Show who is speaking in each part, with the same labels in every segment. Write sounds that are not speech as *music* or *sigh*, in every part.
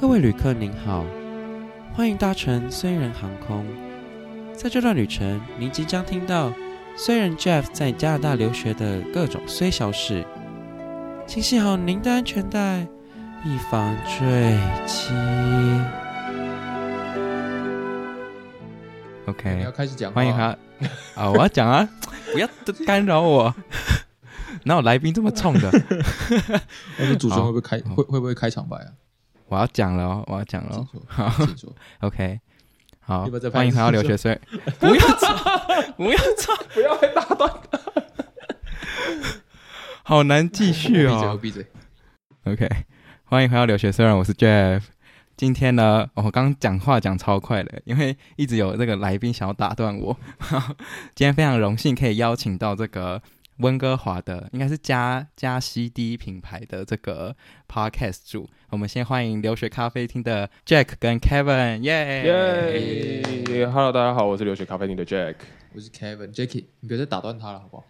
Speaker 1: 各位旅客您好，欢迎搭乘虽然航空。在这段旅程，您即将听到虽然 Jeff 在加拿大留学的各种虽小事，请系好您的安全带，以防坠机。OK，
Speaker 2: 你要开始讲，
Speaker 1: 欢迎他啊！我要讲啊，*laughs* 不要干扰我。*laughs* 哪有来宾这么冲的？*laughs*
Speaker 2: 我们主持人会不会开会会不会开场白啊？
Speaker 1: 我要讲了，我要讲了。*laughs* *laughs* 好，OK，好，欢迎回到留学生。不要吵，不要吵，*laughs*
Speaker 2: 不要被打断。
Speaker 1: 好难继续
Speaker 2: 哦。闭嘴，闭嘴。
Speaker 1: OK，欢迎回到留学虽人，我是 Jeff。今天呢，我刚刚讲话讲超快的，因为一直有这个来宾想要打断我。今天非常荣幸可以邀请到这个。温哥华的应该是加加 CD 品牌的这个 Podcast 主，我们先欢迎留学咖啡厅的 Jack 跟 Kevin，耶
Speaker 3: 耶！Hello，大家好，我是留学咖啡厅的 Jack，
Speaker 2: 我是 Kevin，Jacky，你别再打断他了，好不好？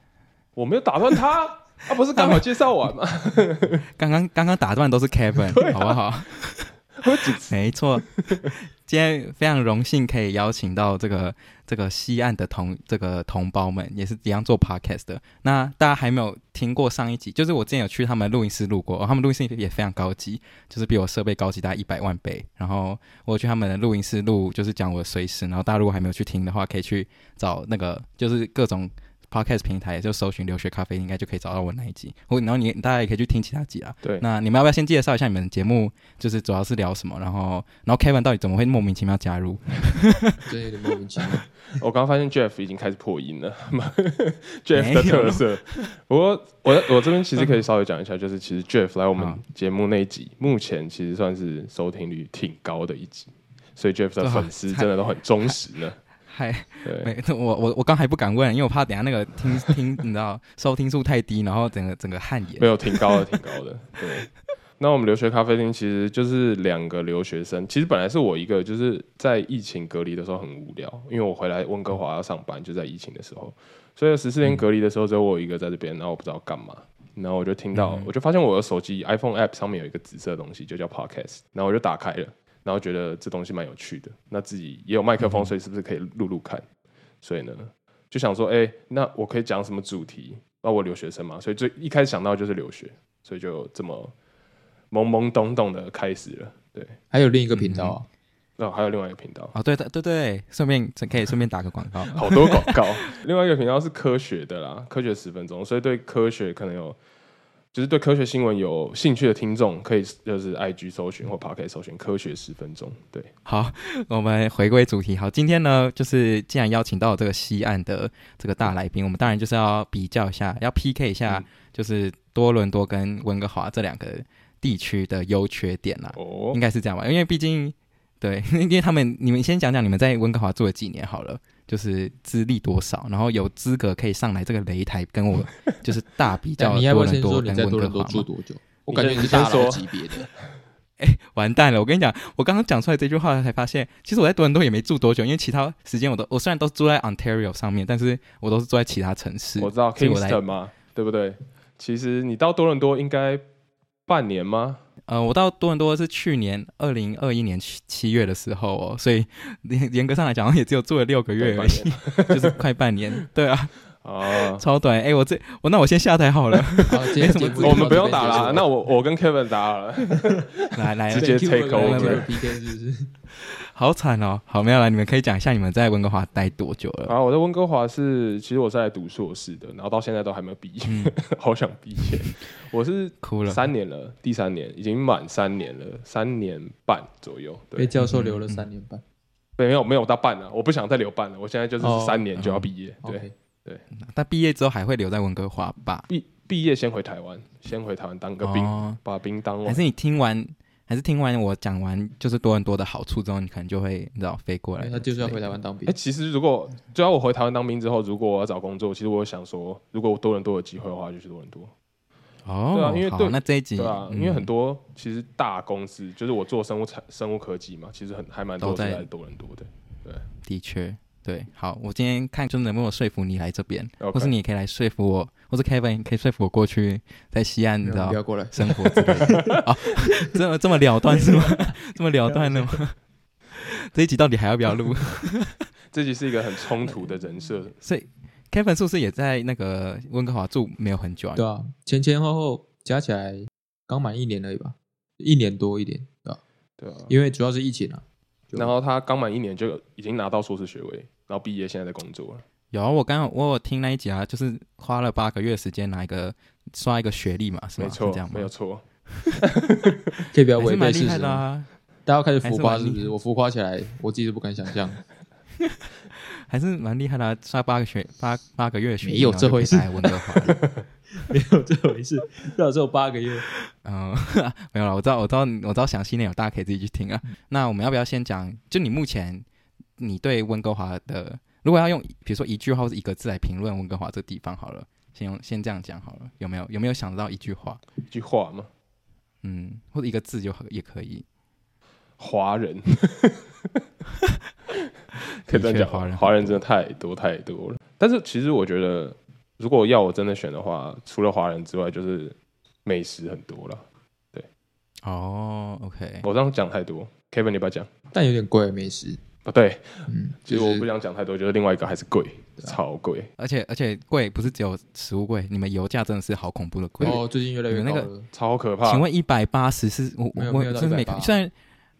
Speaker 3: 我没有打断他，他、啊、不是刚好介绍完吗？*laughs*
Speaker 1: 刚刚刚刚打断都是 Kevin，、啊、好不好？*laughs* 没错。今天非常荣幸可以邀请到这个这个西岸的同这个同胞们，也是一样做 podcast 的。那大家还没有听过上一集，就是我之前有去他们录音室录过，他们录音室也非常高级，就是比我设备高级大概一百万倍。然后我去他们的录音室录，就是讲我的随时。然后大家如果还没有去听的话，可以去找那个，就是各种。Podcast 平台也就搜寻留学咖啡，应该就可以找到我那一集。然后你大家也可以去听其他集啊。
Speaker 3: 对，
Speaker 1: 那你们要不要先介绍一下你们节目？就是主要是聊什么？然后，然后 Kevin 到底怎么会莫名其妙加入？
Speaker 2: 对，有点莫名其妙。
Speaker 3: 我刚刚发现 Jeff 已经开始破音了，*laughs* Jeff 的特色。不过我我这边其实可以稍微讲一下，就是其实 Jeff 来我们节目那一集，目前其实算是收听率挺高的一集，所以 Jeff 的粉丝真的都很忠实呢。
Speaker 1: 嗨，没，我我我刚还不敢问，因为我怕等下那个听听，你知道收听数太低，然后整个整个汗颜。
Speaker 3: 没有，挺高的，挺高的。对，那我们留学咖啡厅其实就是两个留学生。其实本来是我一个，就是在疫情隔离的时候很无聊，因为我回来温哥华要上班，就在疫情的时候，所以十四天隔离的时候只有我一个在这边，然后我不知道干嘛，然后我就听到，嗯、我就发现我的手机 iPhone App 上面有一个紫色的东西，就叫 Podcast，然后我就打开了。然后觉得这东西蛮有趣的，那自己也有麦克风，所以是不是可以录录看？所以呢，就想说，哎，那我可以讲什么主题？那我留学生嘛，所以最一开始想到就是留学，所以就这么懵懵懂懂的开始了。对，
Speaker 2: 还有另一个频道啊，
Speaker 3: 嗯哦、还有另外一个频道啊、
Speaker 1: 哦，对对对对，顺便可以顺便打个广告，
Speaker 3: 好多广告。*laughs* 另外一个频道是科学的啦，科学十分钟，所以对科学可能有。就是对科学新闻有兴趣的听众，可以就是 IG 搜寻或 Podcast 搜寻“科学十分钟”。对，
Speaker 1: 好，我们回归主题。好，今天呢，就是既然邀请到这个西岸的这个大来宾，我们当然就是要比较一下，要 PK 一下，就是多伦多跟温哥华这两个地区的优缺点啦。哦，应该是这样吧？因为毕竟，对，*laughs* 因为他们，你们先讲讲你们在温哥华住了几年好了。就是资历多少，然后有资格可以上来这个擂台跟我 *laughs* 就是大比较多伦多跟温哥华
Speaker 2: 住多久？我感觉你是大佬级别的。
Speaker 1: 哎、欸，完蛋了！我跟你讲，我刚刚讲出来这句话才发现，其实我在多伦多也没住多久，因为其他时间我都我虽然都住在 Ontario 上面，但是我都是住在其他城市。
Speaker 3: 我知道 Kingston 吗？对不对？其实你到多伦多应该半年吗？
Speaker 1: 呃，我到多伦多是去年二零二一年七七月的时候哦，所以严严格上来讲，也只有住了六个月而已，*laughs* 就是快半年。对啊，*laughs* 哦，超短。哎、欸，我这我那我先下台好了。
Speaker 2: 好？*laughs*
Speaker 3: 我们不用打了，那我我跟 Kevin 打好了。
Speaker 1: 来来，
Speaker 3: 直接 take over。
Speaker 1: 好惨哦！好，没有了。你们可以讲一下你们在温哥华待多久了？
Speaker 3: 啊，我在温哥华是，其实我是来读硕士的，然后到现在都还没有毕业，嗯、*laughs* 好想毕业。*laughs* 我是哭了三年了，第三年已经满三年了，三年半左右。对，
Speaker 2: 被教授留了三年半，
Speaker 3: 没有没有到半了，我不想再留半了，我现在就是三年就要毕业。哦、对、哦、对，
Speaker 1: 但毕业之后还会留在温哥华吧？
Speaker 3: 毕毕业先回台湾，先回台湾当个兵，哦、把兵当完。
Speaker 1: 还是你听完？还是听完我讲完就是多伦多的好处之后，你可能就会你知道飞过来。
Speaker 2: 他就是要回台湾当兵。
Speaker 3: 哎、欸，其实如果就要我回台湾当兵之后，如果我要找工作，其实我想说，如果多伦多有机会的话，就去多伦多。
Speaker 1: 哦，
Speaker 3: 对啊，因为对，
Speaker 1: 那这一集
Speaker 3: 对啊，因为很多其实大公司，就是我做生物产生物科技嘛，其实很还蛮多在多伦多的。对，
Speaker 1: 的确。对，好，我今天看就能不能说服你来这边，Okay. 或是你也可以来说服我，或是 Kevin 可以说服我过去在西岸，你知道
Speaker 2: 不要过来
Speaker 1: 生活之类的。*laughs* 哦，这么这么了断是吗？*laughs* 这么了断了吗？这一集到底还要不要录？*laughs*
Speaker 3: 这集是一个很冲突的人设，
Speaker 1: 所以 Kevin 是不是也在那个温哥华住没有很久啊？
Speaker 2: 对啊，前前后后加起来刚满一年而已吧，一年多一点，对吧？
Speaker 3: 对啊，
Speaker 2: 因为主要是疫情啊。
Speaker 3: 然后他刚满一年就已经拿到硕士学位，然后毕业现在在工作了。
Speaker 1: 有啊，我刚刚我有听那一集啊，就是花了八个月时间拿一个刷一个学历嘛，是吗？
Speaker 3: 没错，
Speaker 1: 这样
Speaker 3: 没有错。
Speaker 2: 可以不要违背事
Speaker 1: 实啊！
Speaker 2: 大家开始浮夸是不是？我浮夸起来，我自己都不敢想象。*laughs*
Speaker 1: 还是蛮厉害的啊，刷八个学八八个月学历，
Speaker 2: 没有这回事。
Speaker 1: 温哥华 *laughs*
Speaker 2: 没有这回事，至少只有八个月。
Speaker 1: 嗯，*laughs* 没有了。我知道，我知道，我知道详细内容，大家可以自己去听啊。那我们要不要先讲？就你目前你对温哥华的，如果要用比如说一句话或者一个字来评论温哥华这个地方好了，先用先这样讲好了。有没有有没有想到一句话？
Speaker 3: 一句话吗？
Speaker 1: 嗯，或者一个字就也可以。
Speaker 3: 华人，*laughs* 可以这样讲，华人华人真的太多太多了。但是其实我觉得。如果要我真的选的话，除了华人之外，就是美食很多了。对，
Speaker 1: 哦、oh,，OK，
Speaker 3: 我这样讲太多，Kevin 你不要讲，
Speaker 2: 但有点贵美食
Speaker 3: 啊。对，
Speaker 2: 嗯，
Speaker 3: 其实我不想讲太多，就是另外一个还是贵，超贵，
Speaker 1: 而且而且贵不是只有食物贵，你们油价真的是好恐怖的贵
Speaker 2: 哦，最近越来越
Speaker 3: 那个超可怕。
Speaker 1: 请问一百八十是我我我真没看，虽然。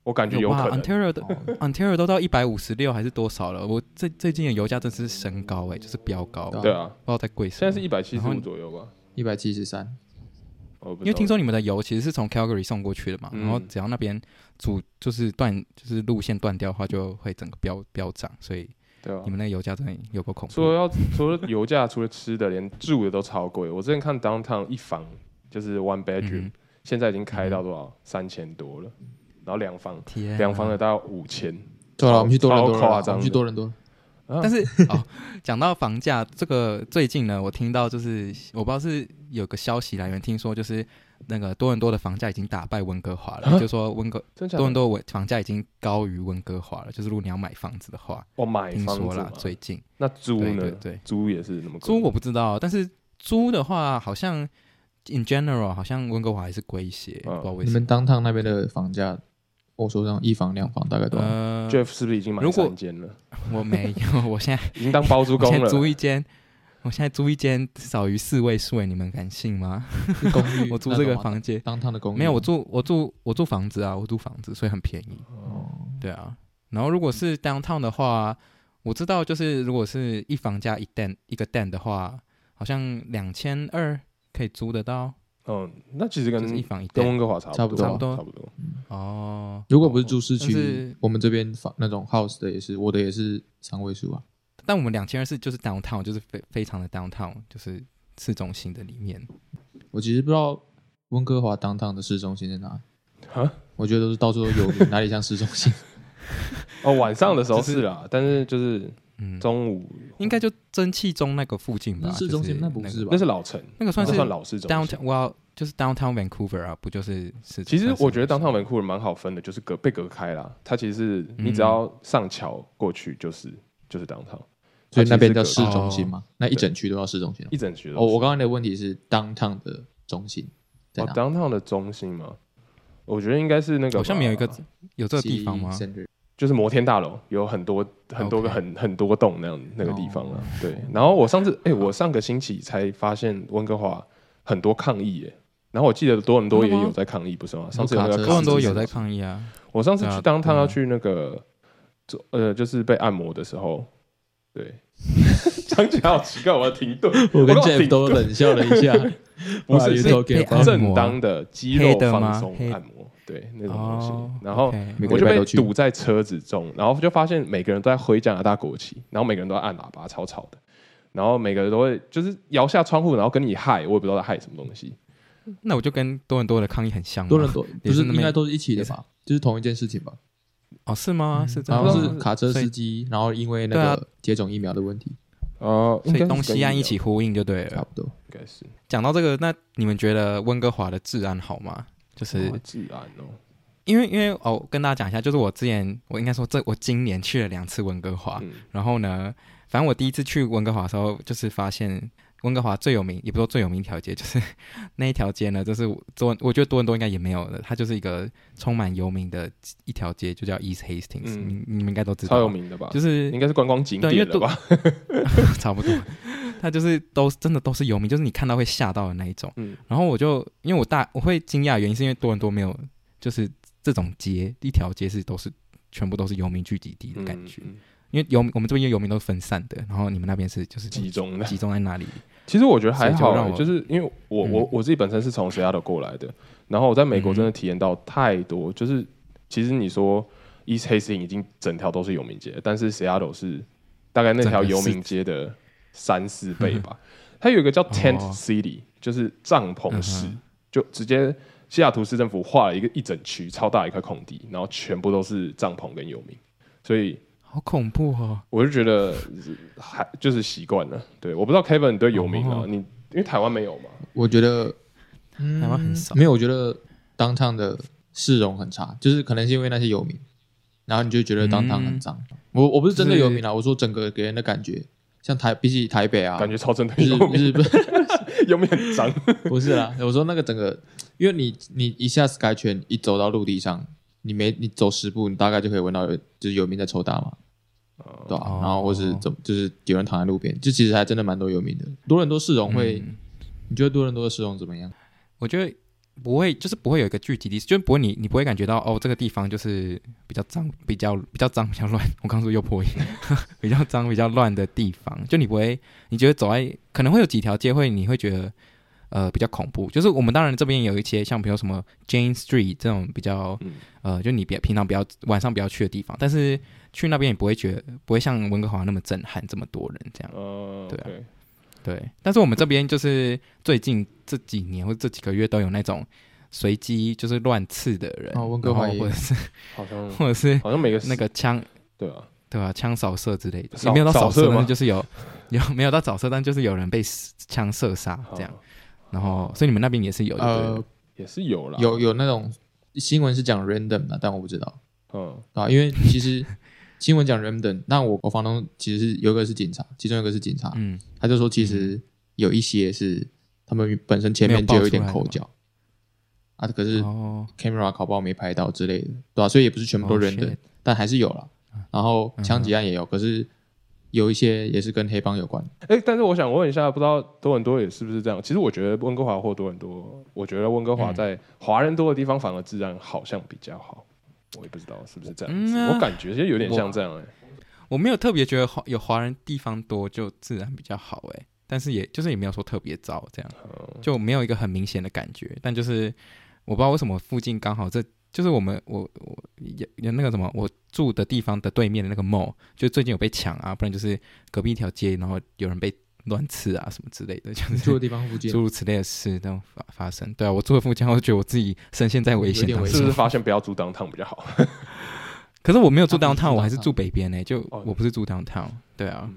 Speaker 3: 我感觉有可能
Speaker 1: ，Ontario 的 Ontario 都到一百五十六还是多少了？我最最近的油价真是升高哎、欸，就是飙高。
Speaker 3: 对啊，
Speaker 1: 不知道在贵什么。
Speaker 3: 现在是一百七十五左右吧，
Speaker 2: 一百七十三。
Speaker 1: 因为听说你们的油其实是从 Calgary 送过去的嘛，嗯、然后只要那边主就是断就是路线断掉的话，就会整个飙飙涨，所以对啊，你们那个油价真的有够恐怖。
Speaker 3: 除了要除了油价，除了吃的，连住的都超贵。我之前看 Downtown 一房就是 One Bedroom，、嗯、现在已经开到多少？三千多了。然后两房，两房的大概五千。
Speaker 2: 对了，我们去多伦多，我们去多伦多。
Speaker 1: 但是 *laughs* 哦，讲到房价，这个最近呢，我听到就是我不知道是有个消息来源，听说就是那个多伦多的房价已经打败温哥华了，就说温哥多伦多房价已经高于温哥华了。就是如果你要买房子的话，
Speaker 3: 我买
Speaker 1: 听说了最近。
Speaker 3: 那租呢？对，租也是那么。
Speaker 1: 租我不知道，但是租的话，好像 in general 好像温哥华还是贵一些。不知道为什么。
Speaker 2: 你们 downtown 那边的房价？我说这样一房两房大概多少？
Speaker 3: 呃，Jeff 是不是已经买三间了？*laughs*
Speaker 1: 我没有，我现在 *laughs*
Speaker 3: 已经当包租公了。
Speaker 1: 租一间，我现在租一间少于四位数，你们敢信吗？
Speaker 2: 公寓，*laughs*
Speaker 1: 我租这个房间，
Speaker 2: 当趟的公寓
Speaker 1: 没有，我住我住我住房子啊，我租房子，所以很便宜。哦，对啊。然后如果是 downtown 的话，我知道就是如果是一房加一 den 一个 den 的话，好像两千二可以租得到。
Speaker 3: 嗯，那其实跟
Speaker 1: 一房一
Speaker 3: 跟温哥华差不多，
Speaker 1: 差不多，
Speaker 3: 差不多。
Speaker 1: 哦，
Speaker 2: 如果不是住市区，我们这边房那种 house 的也是，我的也是三位数啊。
Speaker 1: 但我们两千二是就是 downtown，就是非非常的 downtown，就是市中心的里面。
Speaker 2: 我其实不知道温哥华 downtown 的市中心在哪。哈，我觉得都是到处都有名，哪里像市中心？*laughs*
Speaker 3: 哦，晚上的时候是啦，但是就是。嗯，中午
Speaker 1: 应该就蒸汽中那个附近吧，
Speaker 2: 市中心那不是吧？
Speaker 3: 那是老城，
Speaker 1: 那个算是
Speaker 3: 算老市中心。
Speaker 1: Downtown，就是 Downtown Vancouver 啊，不就是是？
Speaker 3: 其实我觉得 Downtown Vancouver 蛮好分的，就是隔被隔开了。它其实是你只要上桥过去就是就是 Downtown，
Speaker 2: 所以那边叫市中心吗。那一整区都要市中心，
Speaker 3: 一整区。
Speaker 2: 哦，我刚刚的问题是 Downtown 的中心
Speaker 3: 哦，Downtown 的中心吗？我觉得应该是那个，
Speaker 1: 好像没有一个有这个地方吗？
Speaker 3: 就是摩天大楼有很多很多个很很多栋那样那个地方啊，对。然后我上次哎，我上个星期才发现温哥华很多抗议耶。然后我记得多伦多也有在抗议，不是吗？上次有多
Speaker 1: 伦多有在抗议啊。
Speaker 3: 我上次去当他要去那个做呃，就是被按摩的时候，对，*laughs* 讲起来好奇怪，我要停顿。
Speaker 2: 我跟 Jeff 都冷笑了一下，
Speaker 3: 不是正当的肌肉放松按摩。对那种东西，哦、然后我就被堵在车子中，然后就发现每个人都在挥加拿大国旗，然后每个人都在按喇叭，吵吵的，然后每个人都会就是摇下窗户，然后跟你嗨，我也不知道在嗨什么东西。
Speaker 1: 那我就跟多伦多的抗议很像，
Speaker 2: 多伦多不是应该都是一起的吧？就是同一件事情吧？
Speaker 1: 哦，是吗？是这样，
Speaker 2: 然后是卡车司机，然后因为那个接种疫苗的问题，
Speaker 1: 哦，所以东西岸一起呼应就对了，
Speaker 2: 差不多
Speaker 3: 应该是。
Speaker 1: 讲到这个，那你们觉得温哥华的治安好吗？就是。因为因为哦，跟大家讲一下，就是我之前我应该说这我今年去了两次温哥华，嗯、然后呢，反正我第一次去温哥华的时候，就是发现。温哥华最有名，也不说最有名一条街，就是 *laughs* 那一条街呢，就是多，我觉得多伦多应该也没有的，它就是一个充满游民的一条街，就叫 East Hastings，嗯，你你们应该都知道，
Speaker 3: 超有名的吧？
Speaker 1: 就是
Speaker 3: 应该是观光景点的吧？*laughs*
Speaker 1: 差不多，它就是都真的都是游民，就是你看到会吓到的那一种。嗯，然后我就因为我大我会惊讶，原因是因为多伦多没有就是这种街，一条街是都是全部都是游民聚集地的感觉。因为游我们这边游民都是分散的，然后你们那边是就是
Speaker 3: 集中的，
Speaker 1: 集中在那里。
Speaker 3: 其实我觉得还好，就，就是因为我、嗯、我我自己本身是从 Seattle 过来的，然后我在美国真的体验到太多。嗯、就是其实你说 East Hastings 已经整条都是游民街，但是 Seattle 是大概那条游民街的三四倍吧。它有一个叫 Tent City，、哦、就是帐篷市，嗯、就直接西雅图市政府画了一个一整区超大一块空地，然后全部都是帐篷跟游民，所以。
Speaker 1: 好恐怖哦！
Speaker 3: 我就觉得还就是习惯了。对，我不知道 Kevin 你对游民啊，哦、你因为台湾没有嘛？
Speaker 2: 我觉得、
Speaker 1: 嗯、台湾很少。
Speaker 2: 没有，我觉得 Downtown 的市容很差，就是可能是因为那些游民，然后你就觉得 Downtown 很脏。嗯、我我不是针对游民啊，我说整个给人的感觉，像台比起台北啊，
Speaker 3: 感觉超针对游民，不是游民很脏。
Speaker 2: 不是啦，我说那个整个，因为你你一下 SkyTrain 一走到陆地上。你没你走十步，你大概就可以闻到有就是游民在抽大麻，哦、对吧、啊？然后或是怎么，就是有人躺在路边，就其实还真的蛮多有名的。多伦多市容会，嗯、你觉得多伦多的市容怎么样？
Speaker 1: 我觉得不会，就是不会有一个具体的，就是不会你你不会感觉到哦，这个地方就是比较脏、比较比较脏、比较乱。我刚说又破音，*laughs* 比较脏、比较乱的地方，就你不会，你觉得走在可能会有几条街会，你会觉得。呃，比较恐怖，就是我们当然这边有一些像比如什么 Jane Street 这种比较，嗯、呃，就你别平常比较晚上不要去的地方，但是去那边也不会觉得不会像温哥华那么震撼，这么多人这样，哦、对啊，okay. 对。但是我们这边就是最近这几年或者这几个月都有那种随机就是乱刺的人，
Speaker 2: 哦，温哥华
Speaker 1: 或者是 *laughs*
Speaker 3: 好像 *laughs*
Speaker 1: 或者是
Speaker 3: 好像每个
Speaker 1: 那个枪，
Speaker 3: 对啊，
Speaker 1: 对啊，枪扫射之类的，
Speaker 3: 扫
Speaker 1: 没有到扫射
Speaker 3: 吗？
Speaker 1: 就是有有没有到扫射，但就是有人被枪射杀这样。然后，所以你们那边也是有的，
Speaker 2: 呃，
Speaker 3: 也是有了，
Speaker 2: 有有那种新闻是讲 random 的，但我不知道，嗯。啊，因为其实 *laughs* 新闻讲 random，那我我房东其实是有一个是警察，其中一个是警察，嗯，他就说其实有一些是他们本身前面就有一点口角，啊，可是 camera 考报没拍到之类的，对吧？所以也不是全部都 random，但还是有了。然后枪击案也有，可是。有一些也是跟黑帮有关。
Speaker 3: 哎、欸，但是我想问一下，不知道多伦多也是不是这样？其实我觉得温哥华或多伦多，我觉得温哥华在华人多的地方反而治安好像比较好。我也不知道是不是这样子，嗯啊、我感觉其实有点像这样哎、欸。
Speaker 1: 我没有特别觉得华有华人地方多就治安比较好哎、欸，但是也就是也没有说特别糟这样，就没有一个很明显的感觉。但就是我不知道为什么附近刚好这。就是我们我我有有那个什么，我住的地方的对面的那个 mall，就最近有被抢啊，不然就是隔壁一条街，然后有人被乱刺啊什么之类的，就是
Speaker 2: 住的地方附近，
Speaker 1: 诸如此类的事都发发生。对啊，我住的附近，我就觉得我自己深陷在危险当中。
Speaker 3: 是不是发现不要住 downtown 比较好？
Speaker 1: 可是我没有住 downtown，我还是住北边呢、欸。就我不是住 downtown，对啊，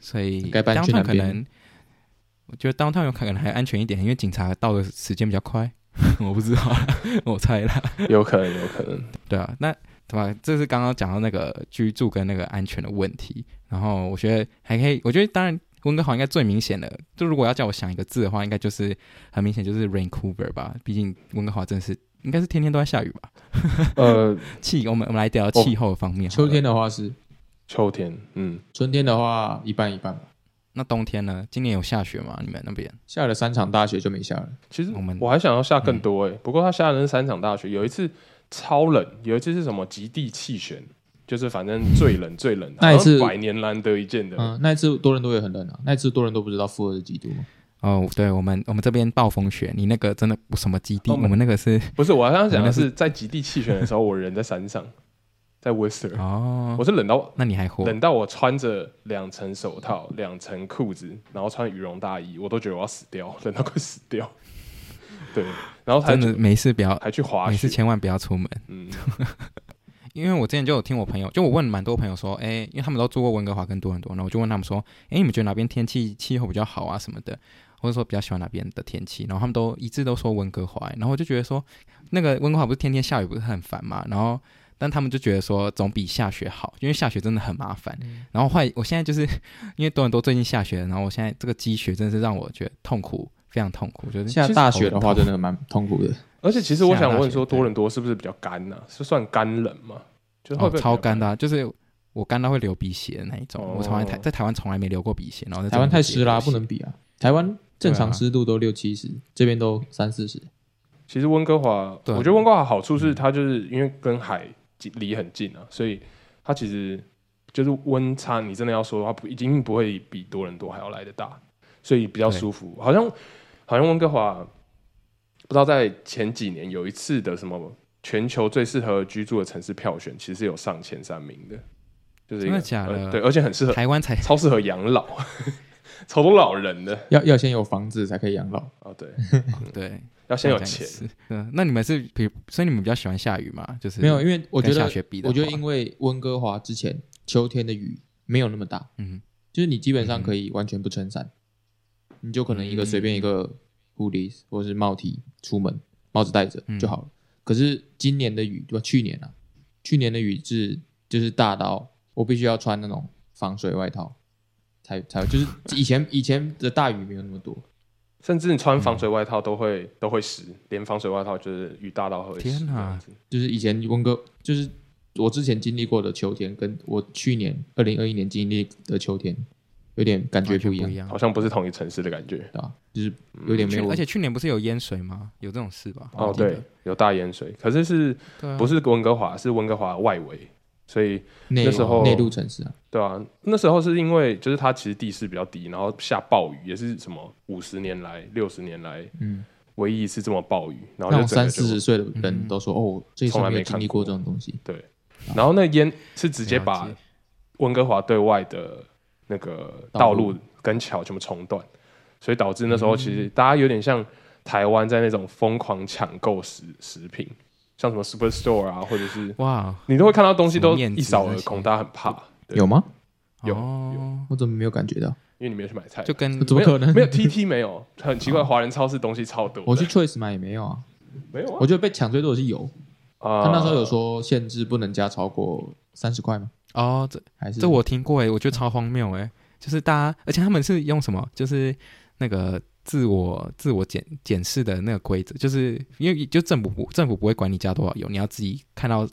Speaker 1: 所以 downtown 可能，我觉得 downtown 有可能还安全一点，因为警察到的时间比较快。*laughs* 我不知道，*laughs* 我猜啦，
Speaker 3: 有可能，有可能，
Speaker 1: 对啊，那对吧？这是刚刚讲到那个居住跟那个安全的问题，然后我觉得还可以，我觉得当然温哥华应该最明显的，就如果要叫我想一个字的话，应该就是很明显就是 Vancouver 吧，毕竟温哥华真是应该是天天都在下雨吧？呃，*laughs* 气，我们我们来聊气候方面，
Speaker 2: 秋天的话是
Speaker 3: 秋天，嗯，
Speaker 2: 春天的话一半一半吧。
Speaker 1: 那冬天呢？今年有下雪吗？你们那边
Speaker 2: 下了三场大雪就没下了。
Speaker 3: 其实我们我还想要下更多哎、欸，嗯、不过他下的是三场大雪。有一次超冷，有一次是什么极地气旋，就是反正最冷最冷，那一次百年难得一见的。
Speaker 2: 嗯，那一次多伦多也很冷啊。那一次多伦多不知道负二十几度吗？
Speaker 1: 哦，对我们我们这边暴风雪，你那个真的什么极地？我们，我们那个是
Speaker 3: 不是？我刚刚讲的是在极地气旋的时候，我人在山上。在 Whistler 哦，我是冷到，
Speaker 1: 那你还活？
Speaker 3: 冷到我穿着两层手套、两层裤子，然后穿羽绒大衣，我都觉得我要死掉，*laughs* 冷到快死掉。对，然后
Speaker 1: 真的没事不要，
Speaker 3: 还去滑雪，
Speaker 1: 没事千万不要出门。嗯，*laughs* 因为我之前就有听我朋友，就我问蛮多朋友说，哎、欸，因为他们都住过温哥华跟多伦多，然后我就问他们说，哎、欸，你们觉得哪边天气气候比较好啊什么的？或者说比较喜欢哪边的天气，然后他们都一致都说温哥华，然后我就觉得说，那个温哥华不是天天下雨，不是很烦嘛？然后，但他们就觉得说总比下雪好，因为下雪真的很麻烦。嗯、然后后来，我现在就是 *laughs* 因为多伦多最近下雪，然后我现在这个积雪真的是让我觉得痛苦，非常痛苦。就是
Speaker 2: 下大雪的话，真的蛮痛苦的。
Speaker 3: 而且其实我想问说，多伦多是不是比较干呢、啊？是算干冷吗？就会会
Speaker 1: 哦，超干的、啊，就是。我干到会流鼻血的那一种，哦、我从来台在台湾从来没流过鼻血，然后在
Speaker 2: 台湾太湿啦，不能比啊。台湾正常湿度都六七十，这边都三四十。
Speaker 3: 其实温哥华，我觉得温哥华好处是它就是因为跟海离很近啊，所以它其实就是温差，你真的要说的话，不一定不会比多伦多还要来的大，所以比较舒服。好像好像温哥华不知道在前几年有一次的什么全球最适合居住的城市票选，其实是有上前三名的。就是真的假的？对，而且很适合
Speaker 1: 台湾才
Speaker 3: 超适合养老，*laughs* 超多老人的。
Speaker 2: 要要先有房子才可以养老
Speaker 3: 哦。对 *laughs*
Speaker 1: 对，
Speaker 3: 要先有钱。
Speaker 1: 嗯，那你们是比，所以你们比较喜欢下雨吗？就是
Speaker 2: 没有，因为我觉得下雪比，我觉得因为温哥华之前秋天的雨没有那么大，嗯，就是你基本上可以完全不撑伞，你就可能一个随便一个 hoodie 或者是帽 T 出门，帽子戴着就好了。可是今年的雨，对吧？去年啊，去年的雨是就是大到。我必须要穿那种防水外套，才才就是以前以前的大雨没有那么多，
Speaker 3: 甚至你穿防水外套都会、嗯、都会湿，连防水外套就是雨大到会湿。
Speaker 1: 天哪！
Speaker 2: 就是以前温哥，就是我之前经历过的秋天，跟我去年二零二一年经历的秋天有点感觉不一样，一样
Speaker 3: 好像不是同一城市的感
Speaker 2: 觉，啊？就是有点没有、
Speaker 1: 嗯。而且去年不是有淹水吗？有这种事吧？
Speaker 3: 哦，对，有大淹水，可是是、啊、不是温哥华？是温哥华外围。所以那时候
Speaker 2: 内陆城市啊，
Speaker 3: 对啊，那时候是因为就是它其实地势比较低，然后下暴雨也是什么五十年来、六十年来，嗯，唯一一次这么暴雨，然后就
Speaker 2: 三四十岁的人都说、嗯、哦，从来没经历过这种东西。
Speaker 3: 对，然后那烟是直接把温哥华对外的那个道路跟桥全部冲断，所以导致那时候其实大家有点像台湾在那种疯狂抢购食食品。像什么 Superstore 啊，或者是哇，你都会看到东西都一扫而空，大家很怕。
Speaker 2: 有吗？
Speaker 3: 有，
Speaker 2: 我怎么没有感觉到？
Speaker 3: 因为你没有去买菜，
Speaker 1: 就跟
Speaker 2: 怎么可能？
Speaker 3: 没有 TT 没有，很奇怪，华人超市东西超多。
Speaker 2: 我去 Choice 买也没有啊，
Speaker 3: 没有。
Speaker 2: 我觉得被抢最多的是油啊，他那时候有说限制不能加超过三十块吗？
Speaker 1: 哦，这还是这我听过哎，我觉得超荒谬哎，就是大家，而且他们是用什么？就是那个。自我自我检检视的那个规则，就是因为就政府不政府不会管你加多少油，你要自己看到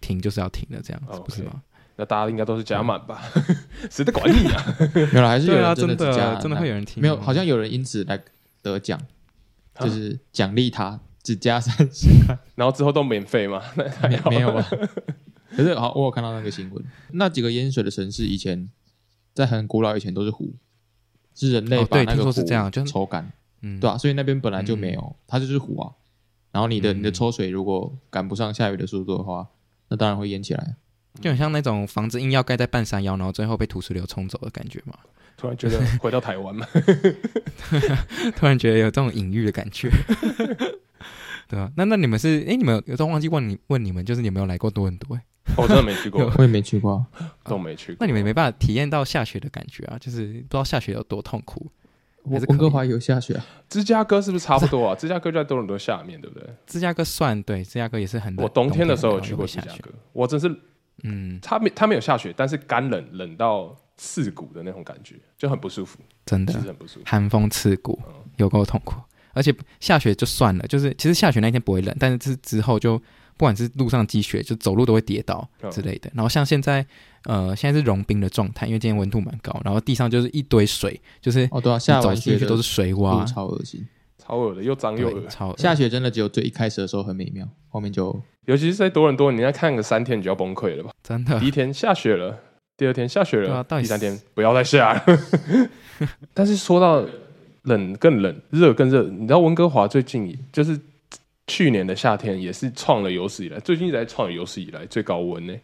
Speaker 1: 停就是要停的，这样子 Okay. 不是吗？
Speaker 3: 那大家应该都是加满吧？*laughs* 谁在管你啊？
Speaker 2: 没有，还是有人真的
Speaker 1: 真的，真的会有人停？
Speaker 2: 没有，好像有人因此来得奖，就是奖励他只加三十块，*laughs*
Speaker 3: 然后之后都免费嘛？*laughs*
Speaker 2: 没没有吧？可是好，我有看到那个新闻，那几个淹水的城市以前在很古老以前都是湖。是人类把那个湖抽干，嗯，对啊，所以那边本来就没有，它就是湖啊。然后你的你的抽水如果赶不上下雨的速度的话，那当然会淹起来，
Speaker 1: 就很像那种房子硬要盖在半山腰，然后最后被土石流冲走的感觉嘛。
Speaker 3: 突然觉得 *laughs* 回到台湾嘛，
Speaker 1: 突然觉得有这种隐喻的感觉，*laughs* 对啊，那那你们是哎，你们有都忘记问你问你们，就是你有没有来过多伦多？
Speaker 3: 我 *laughs* 真的没去过，*laughs*
Speaker 2: 我也没去过，
Speaker 3: 都没去过。
Speaker 1: 那你们没办法体验到下雪的感觉啊？就是不知道下雪有多痛苦。
Speaker 2: 我温哥华有下雪啊？
Speaker 3: 芝加哥是不是差不多啊？*laughs* 芝加哥就在多伦多下面对不对？
Speaker 1: 芝加哥算对，芝加哥也是很。
Speaker 3: 我冬天的时候有去过芝加哥，我真是，嗯，它没它没有下雪，但是干冷冷到刺骨的那种感觉，就很不舒服，
Speaker 1: 真的很不舒服，寒风刺骨，有够痛苦。而且下雪就算了，就是其实下雪那天不会冷，但是之之后就。不管是路上积雪，就走路都会跌倒之类的。然后像现在，呃，现在是融冰的状态，因为今天温度蛮高，然后地上就是一堆水，就是
Speaker 2: 哦对啊，下完雪
Speaker 1: 都是水洼，
Speaker 2: 超恶心，
Speaker 3: 超恶的，又脏又恶。超
Speaker 2: 下雪真的只有最一开始的时候很美妙，后面就
Speaker 3: 尤其是在多伦多，你再看个三天，你就要崩溃了吧？
Speaker 1: 真的，
Speaker 3: 第一天下雪了，第二天下雪了，第三天不要再下了。*laughs* 但是说到冷更冷，热更热，你知道温哥华最近就是。去年的夏天也是创了有史以来，最近一直在创有史以来最高温呢。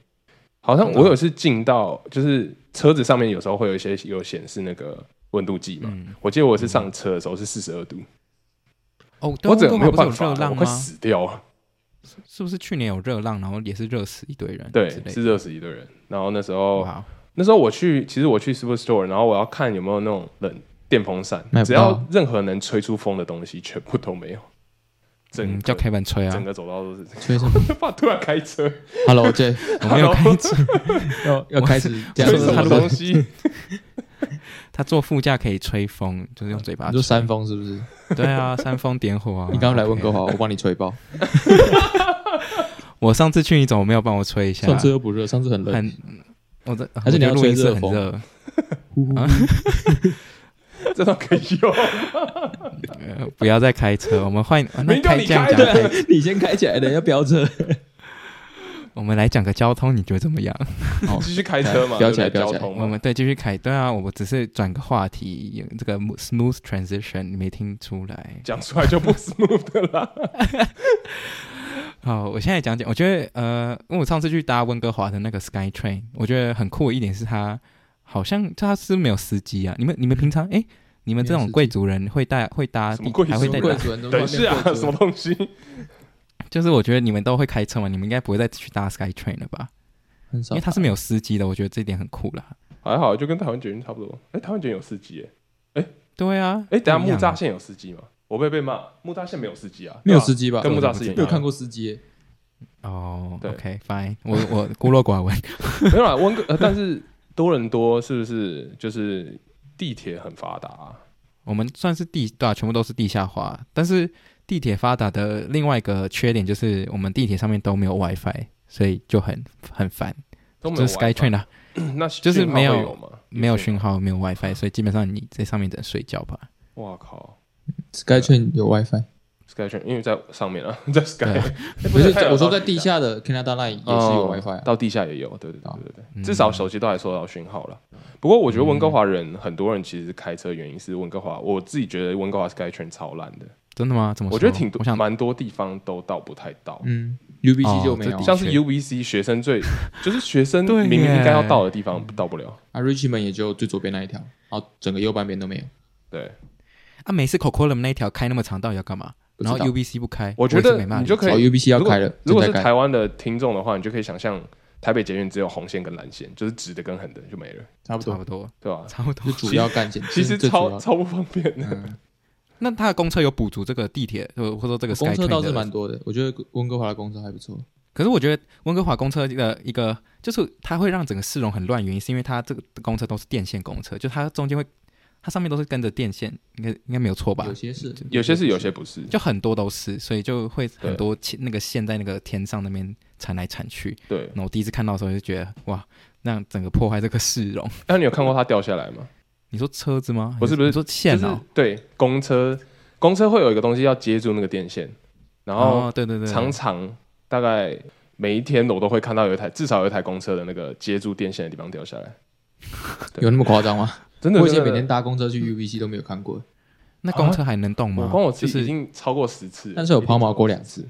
Speaker 3: 好像我有次进到，就是车子上面有时候会有一些有显示那个温度计嘛。嗯、我记得我是上车的时候是四十二度。
Speaker 1: 哦，
Speaker 3: 我整个没有办法，我快死掉了。
Speaker 1: 是不是去年有热浪，然后也是热死一堆人？
Speaker 3: 对，是热死一堆人。然后那时候，哇那时候我去，其实我去 Superstore，然后我要看有没有那种冷电风扇，只要任何能吹出风的东西，全部都没有。整
Speaker 1: 叫 Kevin 吹啊，
Speaker 3: 整个走道都是
Speaker 2: 吹什么？*laughs*
Speaker 3: 怕突然开车。
Speaker 2: Hello，这 *laughs*
Speaker 1: 我没有开车，*laughs*
Speaker 2: 要要开始
Speaker 3: 吹什么东西？
Speaker 1: 他坐副驾可以吹风，就是用嘴巴。
Speaker 2: 就扇风是不是？
Speaker 1: 对啊，扇风点火啊。
Speaker 2: 你刚刚来温哥华，我帮你吹爆。
Speaker 1: 我上次去，你怎么没有帮我吹一下？
Speaker 2: 上次又不热，上次很热。
Speaker 1: 很，我的
Speaker 2: 还是你要吹热风？*laughs*
Speaker 3: 这都可以用。*laughs*
Speaker 1: 不要再开车，我们换。*laughs*
Speaker 3: 没叫你开的，
Speaker 2: 你先开起来的，要飙车。
Speaker 1: 我们来讲个交通，你觉得怎么样？
Speaker 3: 继续开车嘛，
Speaker 2: 飙起来，飙起来。
Speaker 1: 我们对继续开，对啊，我只是转个话题，这个 smooth transition，你没听出来？
Speaker 3: 讲出来就不 smooth 的啦。
Speaker 1: 好，我现在讲讲，我觉得呃，因为我上次去搭温哥华的那个 Sky Train，我觉得很酷的一点是它好像他是没有司机啊。你们你们平常哎，你们这种贵族人会带会搭，还会带
Speaker 2: 贵族人？
Speaker 3: 等是啊，什么东西？
Speaker 1: 就是我觉得你们都会开车嘛，你们应该不会再去搭 Sky Train 了吧？
Speaker 2: 很少，
Speaker 1: 因为它是没有司机的，我觉得这一点很酷啦。
Speaker 3: 还好，就跟台湾捷运差不多。哎，台湾捷运有司机哎，哎，
Speaker 1: 对啊，
Speaker 3: 哎，等下木栅线有司机吗？我会被骂，木栅线没有司机啊，
Speaker 2: 没有司机吧？
Speaker 3: 跟木栅是一样，
Speaker 2: 没有看过司机。
Speaker 1: 哦，OK，Fine，我我孤陋寡闻，*laughs*
Speaker 3: 没有啦。温哥，但是多伦多是不是就是地铁很发达啊？
Speaker 1: 我们算是地对啊，全部都是地下化，但是。地铁发达的另外一个缺点就是，我们地铁上面都没有 WiFi，所以就很很烦。
Speaker 3: 都没有
Speaker 1: SkyTrain 啊，*coughs*
Speaker 3: 那
Speaker 1: 就是没有没有讯号，没有 WiFi，所以基本上你在上面只能睡觉吧。
Speaker 3: 我靠
Speaker 2: ！SkyTrain 有 WiFi，SkyTrain
Speaker 3: 因为在上面啊，*laughs* 在 Sky
Speaker 2: 不是我说在地下的 Canada Line 也是有 WiFi，
Speaker 3: 到地下也有，对对对对对，至少手机都还收到讯号了。不过我觉得温哥华人很多人其实开车原因是温哥华，我自己觉得温哥华 SkyTrain 超烂的。
Speaker 1: 真的吗？怎么？
Speaker 3: 我觉得挺多，蛮多地方都到不太到。
Speaker 2: 嗯，UBC 就没有，
Speaker 3: 像是 UBC 学生最就是学生明明应该要到的地方到不了。
Speaker 2: 啊，Richmond 也就最左边那一条，然后整个右半边都没有。
Speaker 3: 对，
Speaker 1: 啊，每次 Coquitlam 那一条开那么长，到底要干嘛？然后 UBC 不开，
Speaker 3: 我觉得你就可以。
Speaker 2: UBC 要开了。
Speaker 3: 如果是台湾的听众的话，你就可以想象台北捷运只有红线跟蓝线，就是直的跟横的就没了，
Speaker 2: 差不多，
Speaker 1: 差不多，
Speaker 3: 对吧？
Speaker 1: 差不多，
Speaker 2: 主要干线，
Speaker 3: 其实超超不方便的。*laughs*
Speaker 1: 那它的公车有补足这个地铁，或者说这个
Speaker 2: 公车倒是蛮多的。我觉得温哥华的公车还不错。
Speaker 1: 可是我觉得温哥华公车的一个就是它会让整个市容很乱，原因是因为它这个公车都是电线公车，就它中间会它上面都是跟着电线，应该应该没有错吧？
Speaker 2: 有些是，
Speaker 3: 有些是，有些不是，
Speaker 1: 就很多都是，所以就会很多那个线在那个天上那边缠来缠去。
Speaker 3: 对。
Speaker 1: 那我第一次看到的时候就觉得哇，那整个破坏这个市容。
Speaker 3: 那你有看过它掉下来吗？
Speaker 1: 你说车子吗？
Speaker 3: 不是不是，
Speaker 1: 说线哦。
Speaker 3: 对，公车，公车会有一个东西要接住那个电线，然后
Speaker 1: 对对对，
Speaker 3: 常常大概每一天我都会看到有一台至少有一台公车的那个接住电线的地方掉下来。*laughs*
Speaker 2: 有那么夸张吗？
Speaker 3: 真的，
Speaker 2: 我以前每天搭公车去 UBC 都没有看过。
Speaker 1: 那公车还能动吗？
Speaker 3: 我光我自己已经超过十次，
Speaker 2: 但是有抛锚过两次。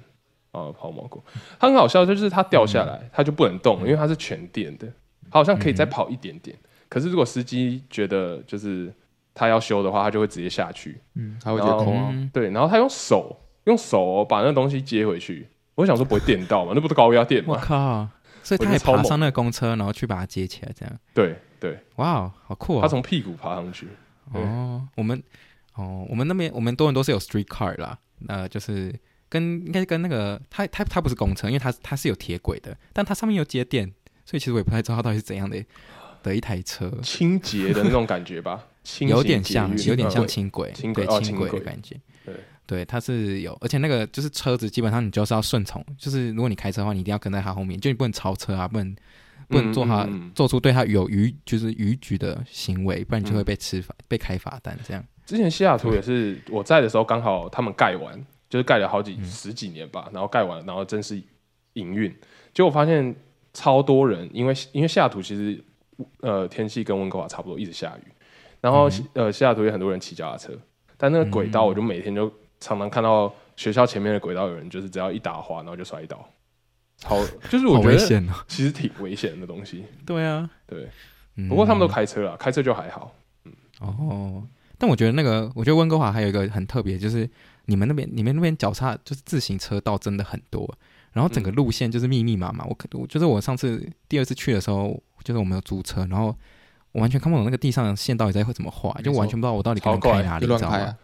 Speaker 3: 哦，抛锚过。它很好笑，就是它掉下来，它就不能动，因为它是全电的，它好像可以再跑一点点。可是如果司机觉得就是他要修的话，他就会直接下去。
Speaker 2: 嗯，他会觉得空啊。
Speaker 3: 对，然后他用手用手把那个东西接回去。我想说不会电到嘛，那不是高压电吗？
Speaker 1: 我靠！所以他还爬上那个公车，然后去把它接起来，这样。
Speaker 3: 对对，
Speaker 1: 哇，好酷啊！
Speaker 3: 他从屁股爬上去。
Speaker 1: 哦，我们哦，我们那边我们多人都是有 street car 啦，呃，就是跟应该跟那个他他他不是公车，因为他他是有铁轨的，但它上面有接电，所以其实我也不太知道它到底是怎样的。的一台车，
Speaker 3: 清洁的那种感觉吧，*laughs*
Speaker 1: 有点像，有点像轻轨，
Speaker 3: 轻
Speaker 1: 轨，轻轨的感觉。对，对，它是有，而且那个就是车子，基本上你就是要顺从，就是如果你开车的话，你一定要跟在他后面，就你不能超车啊，不能不能做他做出对他有逾就是逾矩的行为，不然你就会被吃罚，被开罚单。这样，
Speaker 3: 之前西雅图也是我在的时候，刚好他们盖完，就是盖了好几十几年吧，然后盖完，然后正式营运，结果发现超多人，因为因为西雅图其实。呃，天气跟温哥华差不多，一直下雨。然后，嗯、呃，西雅图有很多人骑脚踏车，但那个轨道，我就每天就常常看到学校前面的轨道有人，就是只要一打滑，然后就摔倒。好，就是我觉得其实挺危险的东西。
Speaker 1: 对啊，
Speaker 3: 对。不过他们都开车了，开车就还好。嗯，
Speaker 1: 哦。但我觉得那个，我觉得温哥华还有一个很特别，就是你们那边，你们那边脚踏就是自行车道真的很多，然后整个路线就是密密麻麻。我可，我就是我上次第二次去的时候。就是我们有租车，然后我完全看不懂那个地上的线到底在会怎么画，就完全不知道我到底该开哪里，
Speaker 2: 乱开啊。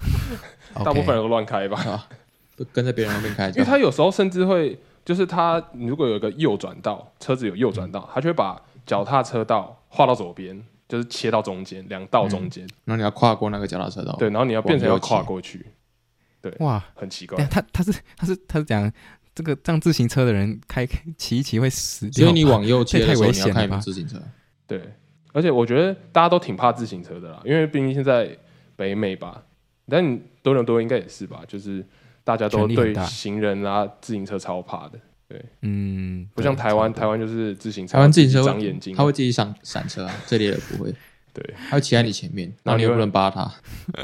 Speaker 2: *laughs*
Speaker 3: 大部分人都乱开吧，
Speaker 2: 都跟着别人那边开。
Speaker 3: 因为他有时候甚至会，就是他如果有一个右转道，车子有右转道，他就会把脚踏车道画到左边，就是切到中间两道中间，
Speaker 2: 然后你要跨过那个脚踏车道。
Speaker 3: 对，然后你要变成要跨过去。对，
Speaker 1: 哇，
Speaker 3: 很奇怪。
Speaker 1: 他他是他是他是讲这个让自行车的人开骑一骑会死掉，
Speaker 2: 所以你往右切
Speaker 1: 太危险了吧？
Speaker 2: 自行车。
Speaker 3: 对，而且我觉得大家都挺怕自行车的啦，因为毕竟现在北美吧。但多伦多应该也是吧？就是大家都对行人啊、自行车超怕的。对，
Speaker 1: 嗯，
Speaker 3: 不像台湾，台湾就是自行车，
Speaker 2: 台湾自行车
Speaker 3: 长眼睛，
Speaker 2: 他会自己上闪车啊，*laughs* 这里也不会。
Speaker 3: 对，
Speaker 2: 他会骑在你前面，然后你又不能扒他，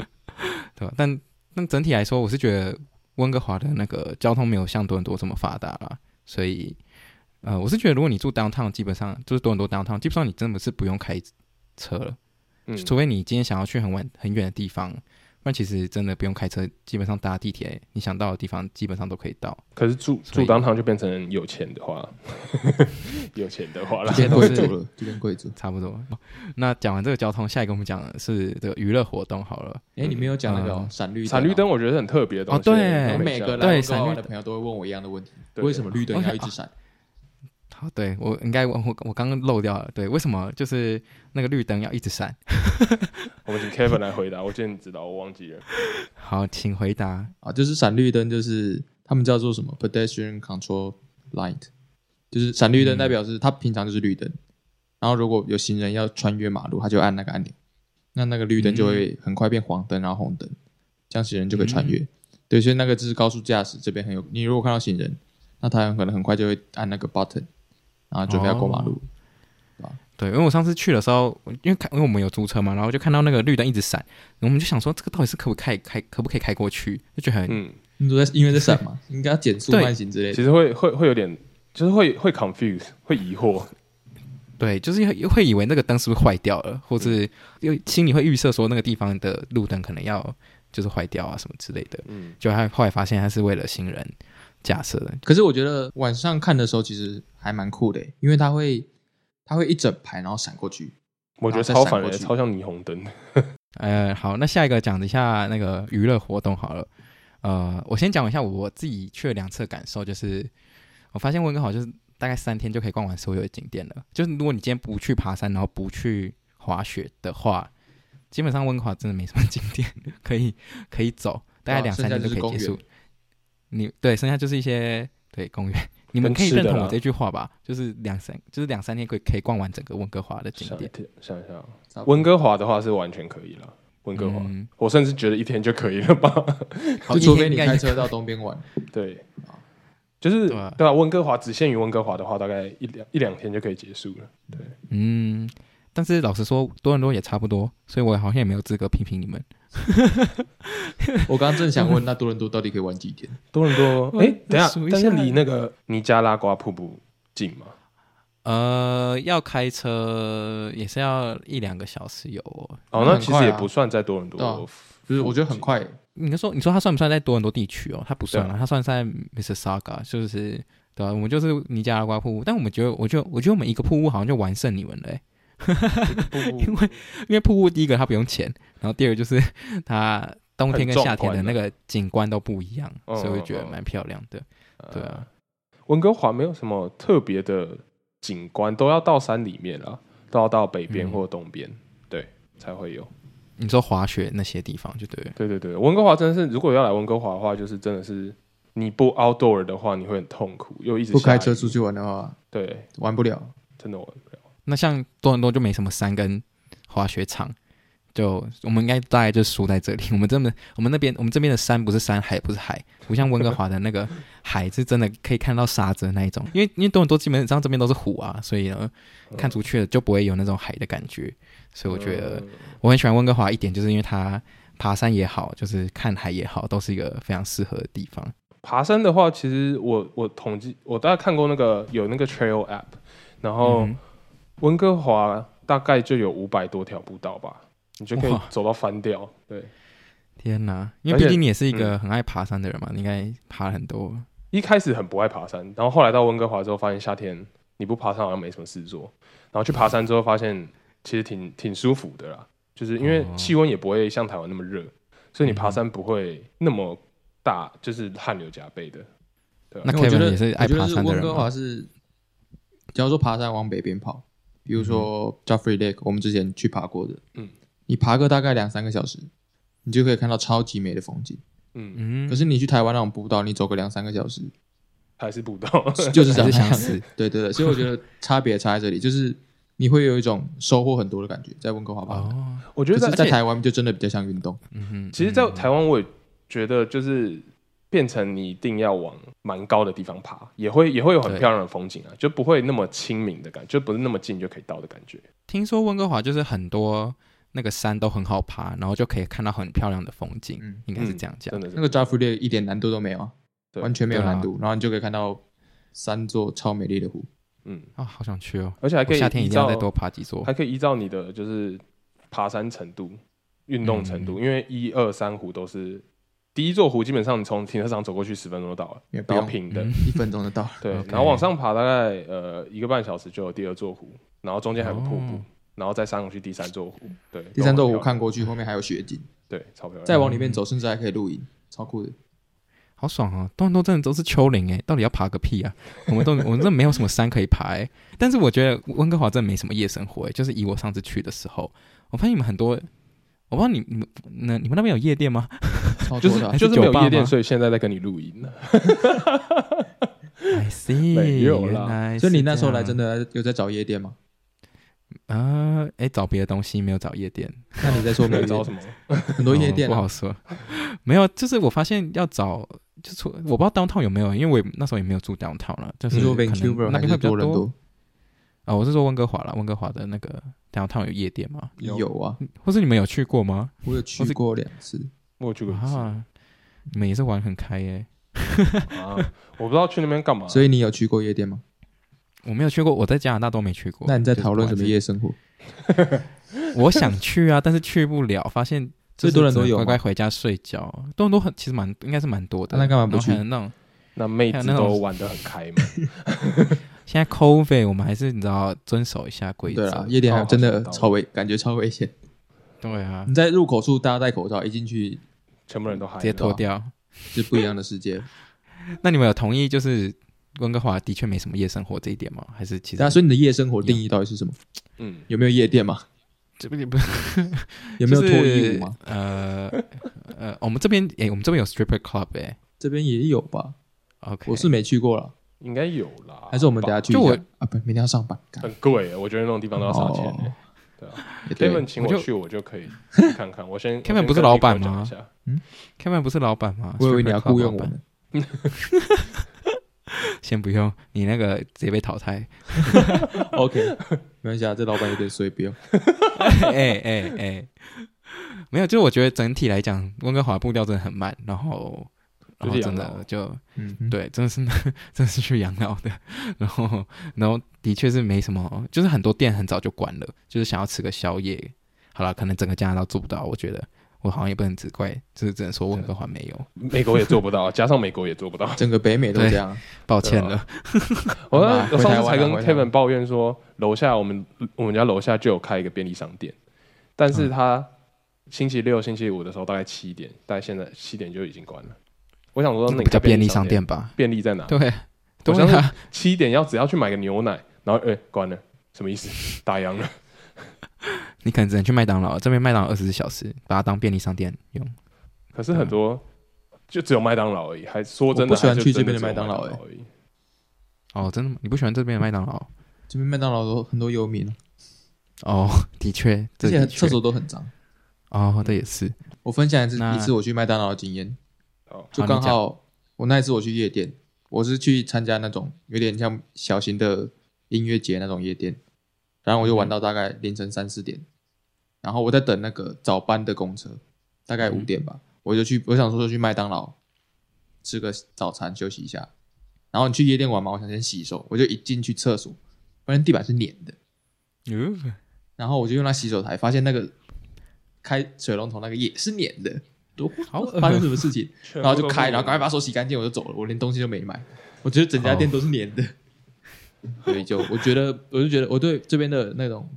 Speaker 2: *laughs*
Speaker 1: 对吧？但但整体来说，我是觉得温哥华的那个交通没有像多伦多这么发达啦。所以，呃，我是觉得如果你住 downtown，基本上就是多伦多 downtown，基本上你真的是不用开车了，嗯，除非你今天想要去很晚很远的地方。那其实真的不用开车，基本上搭地铁，你想到的地方基本上都可以到。
Speaker 3: 可是住住当堂就变成有钱的话，*laughs* 有钱的话了，
Speaker 2: 变贵族了，就变贵族，
Speaker 1: 差不多。那讲完这个交通，下一个我们讲的是这个娱乐活动好了。
Speaker 2: 哎、欸，你没有讲那个闪绿
Speaker 3: 闪绿灯，我觉得很特别的东西。哦，
Speaker 1: 对，
Speaker 2: 每个来温哥华的朋友都会问我一样的问题：为什么绿灯要一直闪？
Speaker 1: 好，对我应该我我我刚刚漏掉了。对，为什么就是那个绿灯要一直闪？*laughs*
Speaker 3: 我们请 Kevin 来回答。我记得你知道，我忘记了。
Speaker 1: 好，请回答
Speaker 2: 啊，就是闪绿灯，就是他们叫做什么 Pedestrian Control Light，就是闪绿灯代表是它平常就是绿灯，嗯、然后如果有行人要穿越马路，他就按那个按钮，那那个绿灯就会很快变黄灯，然后红灯，这样行人就可以穿越。嗯、对，所以那个就是高速驾驶这边很有，你如果看到行人，那他很可能很快就会按那个 button。然后准备要过马路，
Speaker 1: 哦、对，因为我上次去的时候，因为看，因为我们有租车嘛，然后就看到那个绿灯一直闪，我们就想说，这个到底是可不可以开，开可不可以开过去？就觉得很，嗯，
Speaker 2: 你都在因为在闪嘛，应该减速慢行之类的。
Speaker 3: 其实会会会有点，就是会会 confuse，会疑惑，
Speaker 1: 对，就是会以为那个灯是不是坏掉了，或是又心里会预设说那个地方的路灯可能要就是坏掉啊什么之类的。嗯，就他后来发现他是为了行人。假设的，
Speaker 2: 可是我觉得晚上看的时候其实还蛮酷的，因为它会，它会一整排然后闪过去，
Speaker 3: 我觉得超反的，超像霓虹灯。*laughs*
Speaker 1: 呃，好，那下一个讲一下那个娱乐活动好了。呃，我先讲一下我自己去了两次的感受，就是我发现温哥华就是大概三天就可以逛完所有的景点了。就是如果你今天不去爬山，然后不去滑雪的话，基本上温哥华真的没什么 *laughs* 景点可以可以走，大概两三天就可以结束。你对，剩下就是一些对公园，你们可以认同我这句话吧？就是两三，就是两三天可以可以逛完整个温哥华的景点。
Speaker 3: 想一下，温哥华的话是完全可以了。温哥华，嗯、我甚至觉得一天就可以了吧？*laughs*
Speaker 2: 就除非你开车到东边玩。*laughs*
Speaker 3: 对，就是对吧？温哥华只限于温哥华的话，大概一两一两天就可以结束了。对，
Speaker 1: 嗯。但是老实说，多伦多也差不多，所以我好像也没有资格批评你们。*laughs*
Speaker 2: 我刚刚正想问，那多伦多到底可以玩几天？
Speaker 3: 多伦多，*laughs* 哎、欸，等一下，但是离那个尼加拉瓜瀑布近吗？
Speaker 1: 呃，要开车也是要一两个小时有哦。
Speaker 3: 哦，那其实也不算在多伦多，
Speaker 2: 啊、就是我觉得很快。
Speaker 1: 你说，你说它算不算在多伦多地区哦？它不算啊，它算在 Mississauga，就是对吧、啊？我们就是尼加拉瓜瀑布，但我们觉得，我觉得，我觉得我们一个瀑布好像就完胜你们了、欸。*laughs* 因为因为瀑布第一个它不用钱，然后第二个就是 *laughs* 它冬天跟夏天的那个景观都不一样，所以我觉得蛮漂亮的。对啊，
Speaker 3: 温哥华没有什么特别的景观，都要到山里面了，都要到北边或东边，对才会有。
Speaker 1: 你说滑雪那些地方就对，
Speaker 3: 对对对，温哥华真的是，如果要来温哥华的话，就是真的是你不 outdoor 的话，你会很痛苦，又一直
Speaker 2: 不开车出去玩的话，
Speaker 3: 对，
Speaker 2: 玩不了，
Speaker 3: 真的玩不了。
Speaker 1: 那像多伦多就没什么山跟滑雪场，就我们应该大概就输在这里。我们真的，我们那边，我们这边的山不是山，海不是海，不像温哥华的那个海是真的可以看到沙子的那一种。因为因为多伦多基本上这边都是湖啊，所以呢，看出去了就不会有那种海的感觉。所以我觉得我很喜欢温哥华一点，就是因为它爬山也好，就是看海也好，都是一个非常适合的地方。
Speaker 3: 爬山的话，其实我我统计，我大概看过那个有那个 Trail App，然后。嗯温哥华大概就有五百多条步道吧，你就可以走到翻掉。对，
Speaker 1: 天哪！因为毕竟你也是一个很爱爬山的人嘛，嗯、你应该爬很多。
Speaker 3: 一开始很不爱爬山，然后后来到温哥华之后，发现夏天你不爬山好像没什么事做，然后去爬山之后发现 *laughs* 其实挺挺舒服的啦。就是因为气温也不会像台湾那么热，所以你爬山不会那么大，就是汗流浃背的。对，
Speaker 1: 那我觉得也是爱爬山的人。
Speaker 2: 温哥华是，假如说爬山往北边跑，比如说，Jeffrey Lake，我们之前去爬过的，嗯，你爬个大概两三个小时，你就可以看到超级美的风景。嗯嗯。可是你去台湾那种步道，你走个两三个小时，*laughs*
Speaker 3: 还是步道，*laughs*
Speaker 2: 就是这样子。对对对，所以我觉得差别差在这里，就是。你会有一种收获很多的感觉，在温哥华吧？
Speaker 3: 哦，我觉得在
Speaker 2: 在台湾就真的比较像运动。
Speaker 3: 嗯哼，其实，在台湾我也觉得，就是变成你一定要往蛮高的地方爬，也会也会有很漂亮的风景啊，就不会那么亲民的感觉，就不是那么近就可以到的感觉。
Speaker 1: 听说温哥华就是很多那个山都很好爬，然后就可以看到很漂亮的风景，嗯、应该是这样讲。
Speaker 3: 真的，
Speaker 2: 那个 Joffrey 一点难度都没有啊，完全没有难度，然后你就可以看到三座超美丽的湖。
Speaker 1: 嗯啊，好想去哦！
Speaker 3: 而且还可以
Speaker 1: 夏天一定要再多爬几座，
Speaker 3: 还可以依照你的就是爬山程度、运动程度，因为一二三湖都是第一座湖，基本上你从停车场走过去十分钟就到了，比较平的，
Speaker 2: 一分钟就到。*laughs*
Speaker 3: 对，然后往上爬大概呃一个半小时就有第二座湖，然后中间还有个瀑布，然后再上去第三座湖。对，
Speaker 2: 第三座湖看过去后面还有雪景，
Speaker 3: 对，超漂亮。
Speaker 2: 再往里面走，甚至还可以露营，超酷的。
Speaker 1: 好爽啊！多伦多真的都是丘陵哎，到底要爬个屁啊？*laughs* 我们都我们这没有什么山可以爬哎。但是我觉得温哥华真的没什么夜生活哎。就是以我上次去的时候，我发现你们很多，我不知道你你们那你们那边有夜店吗？
Speaker 3: 就是就是没有夜店，所以现在在跟你录音呢。*laughs*
Speaker 1: I see，
Speaker 3: 没有啦。
Speaker 2: 所以你那时候来真的有在找夜店吗？
Speaker 1: 啊，哎，找别的东西没有找夜店。
Speaker 2: 那你在说没有 *laughs* 找什么？很多夜店
Speaker 1: 不好说。*laughs* 没有，就是我发现要找。就是我不知道 downtown 有没有，因为我那时候也没有住 downtown 了。就是那边会比较多。啊，我是说温哥华了，温哥华的那个 downtown 有夜店吗？
Speaker 2: 有啊，
Speaker 1: 或是你们有去过吗？
Speaker 2: 我有去过两次，
Speaker 3: 我有去过啊。
Speaker 1: 你们也是玩很开耶。
Speaker 3: 啊，我不知道去那边干嘛。
Speaker 2: 所以你有去过夜店吗？
Speaker 1: 我没有去过，我在加拿大都没去过。
Speaker 2: 那你在讨论什么夜生活？*laughs*
Speaker 1: 我想去啊，但是去不了，发现。最多人都有乖乖回家睡觉，多人都很其实蛮应该是蛮多的。
Speaker 2: 那干嘛不去？
Speaker 1: 那种
Speaker 3: 那妹子都玩的很开嘛。*laughs*
Speaker 1: 现在 COVID 我们还是你知道遵守一下规则。
Speaker 2: 对啊，夜店还真的超危，感觉超危险。
Speaker 1: 对啊，
Speaker 2: 你在入口处大家戴口罩，一进去
Speaker 3: 全部人都嗨，
Speaker 1: 直接脱掉，
Speaker 2: 是不一样的世界。*laughs*
Speaker 1: 那你们有同意就是温哥华的确没什么夜生活这一点吗？还是其实？
Speaker 2: 所以你的夜生活定义到底是什么？嗯，有没有夜店吗？
Speaker 1: 这边也不是 *laughs*
Speaker 2: 有没有脱衣舞吗？
Speaker 1: 呃呃，我们这边哎，我们这边有 stripper club 哎，
Speaker 2: 这边也有吧
Speaker 1: ？OK，
Speaker 2: 我是没去过了，
Speaker 3: 应该有啦。
Speaker 2: 还是我们等下去？就我啊，不，明天要上班，
Speaker 3: 很贵，我觉得那种地方都要烧钱。对啊，Kevin 请我去，我就可以 *laughs* 看看。我先
Speaker 1: Kevin 不是老板吗？嗯，Kevin 不是老板吗？
Speaker 2: 我以为你要雇佣我们。*laughs*
Speaker 1: 先不用，你那个直接被淘汰。*laughs*
Speaker 2: OK，没关系啊，这老板有点衰，不用。
Speaker 1: 哎哎哎，没有，就是我觉得整体来讲，温哥华步调真的很慢，然后，然后真的就，嗯，对，真的是，真的是去养老的。然后，然后的确是没什么，就是很多店很早就关了，就是想要吃个宵夜。好了，可能整个加拿大做不到，我觉得。我好像也不能只怪，就是只能说温哥华没有，*laughs*
Speaker 3: 美国也做不到，加上美国也做不到，*laughs*
Speaker 2: 整个北美都这样，
Speaker 1: 抱歉了。*laughs*
Speaker 3: 我我上次才跟 Kevin 抱怨说，楼下我们我们家楼下就有开一个便利商店，但是他星期六、星期五的时候大概七点，大概现在七点就已经关了。我想说，那个
Speaker 1: 叫便利商店吧？
Speaker 3: 便利在哪？
Speaker 1: 对，
Speaker 3: 我想说七点要只要去买个牛奶，然后哎关了，什么意思？*laughs* 打烊了。*laughs*
Speaker 1: 你可能只能去麦当劳，这边麦当劳二十四小时，把它当便利商店用。
Speaker 3: 可是很多就只有麦当劳而已，还说真的，
Speaker 2: 不喜欢去这边的麦当劳而已。
Speaker 1: 哦，真的吗？你不喜欢这边的麦当劳？
Speaker 2: 这边麦当劳都很多游民。
Speaker 1: 哦，的确，
Speaker 2: 而且厕所都很脏。
Speaker 1: 哦，这也是。
Speaker 2: 我分享一次一次我去麦当劳的经验。就刚好我那一次我去夜店，我是去参加那种有点像小型的音乐节那种夜店。然后我就玩到大概凌晨三四点，然后我在等那个早班的公车，大概五点吧，我就去，我想说去麦当劳吃个早餐休息一下。然后你去夜店玩嘛，我想先洗手，我就一进去厕所，发现地板是黏的，嗯然后我就用那洗手台，发现那个开水龙头那个也是黏的，都好发生什么事情？*laughs* 然后就开，然后赶快把手洗干净，我就走了，我连东西都没买，我觉得整家店都是黏的。*laughs* 所以就我觉得，我就觉得我对这边的那种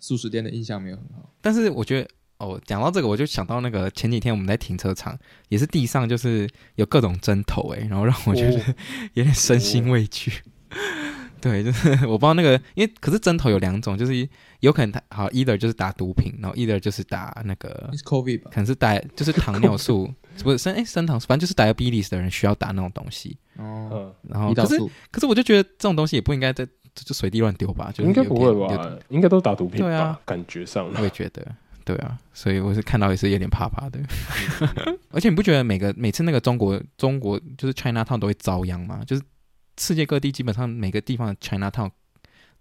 Speaker 2: 素食店的印象没有很好。
Speaker 1: 但是我觉得哦，讲到这个，我就想到那个前几天我们在停车场，也是地上就是有各种针头哎，然后让我觉得有点身心畏惧。对，就是 *laughs* 我不知道那个，因为可是针头有两种，就是有可能他好，either 就是打毒品，然后 either 就是打那个
Speaker 2: ，COVID 吧，
Speaker 1: 可能是打就是糖尿素，不是升哎升糖，反正就是 diabetes 的人需要打那种东西。哦，然后可是可是我就觉得这种东西也不应该在就随地乱丢吧，就
Speaker 3: 应该不会吧？应该都打毒品吧？
Speaker 1: 对啊，
Speaker 3: 感觉上
Speaker 1: 我也觉得，对啊，所以我是看到也是有点怕怕的。*laughs* 而且你不觉得每个每次那个中国中国就是 China Town 都会遭殃吗？就是。世界各地基本上每个地方的 China Town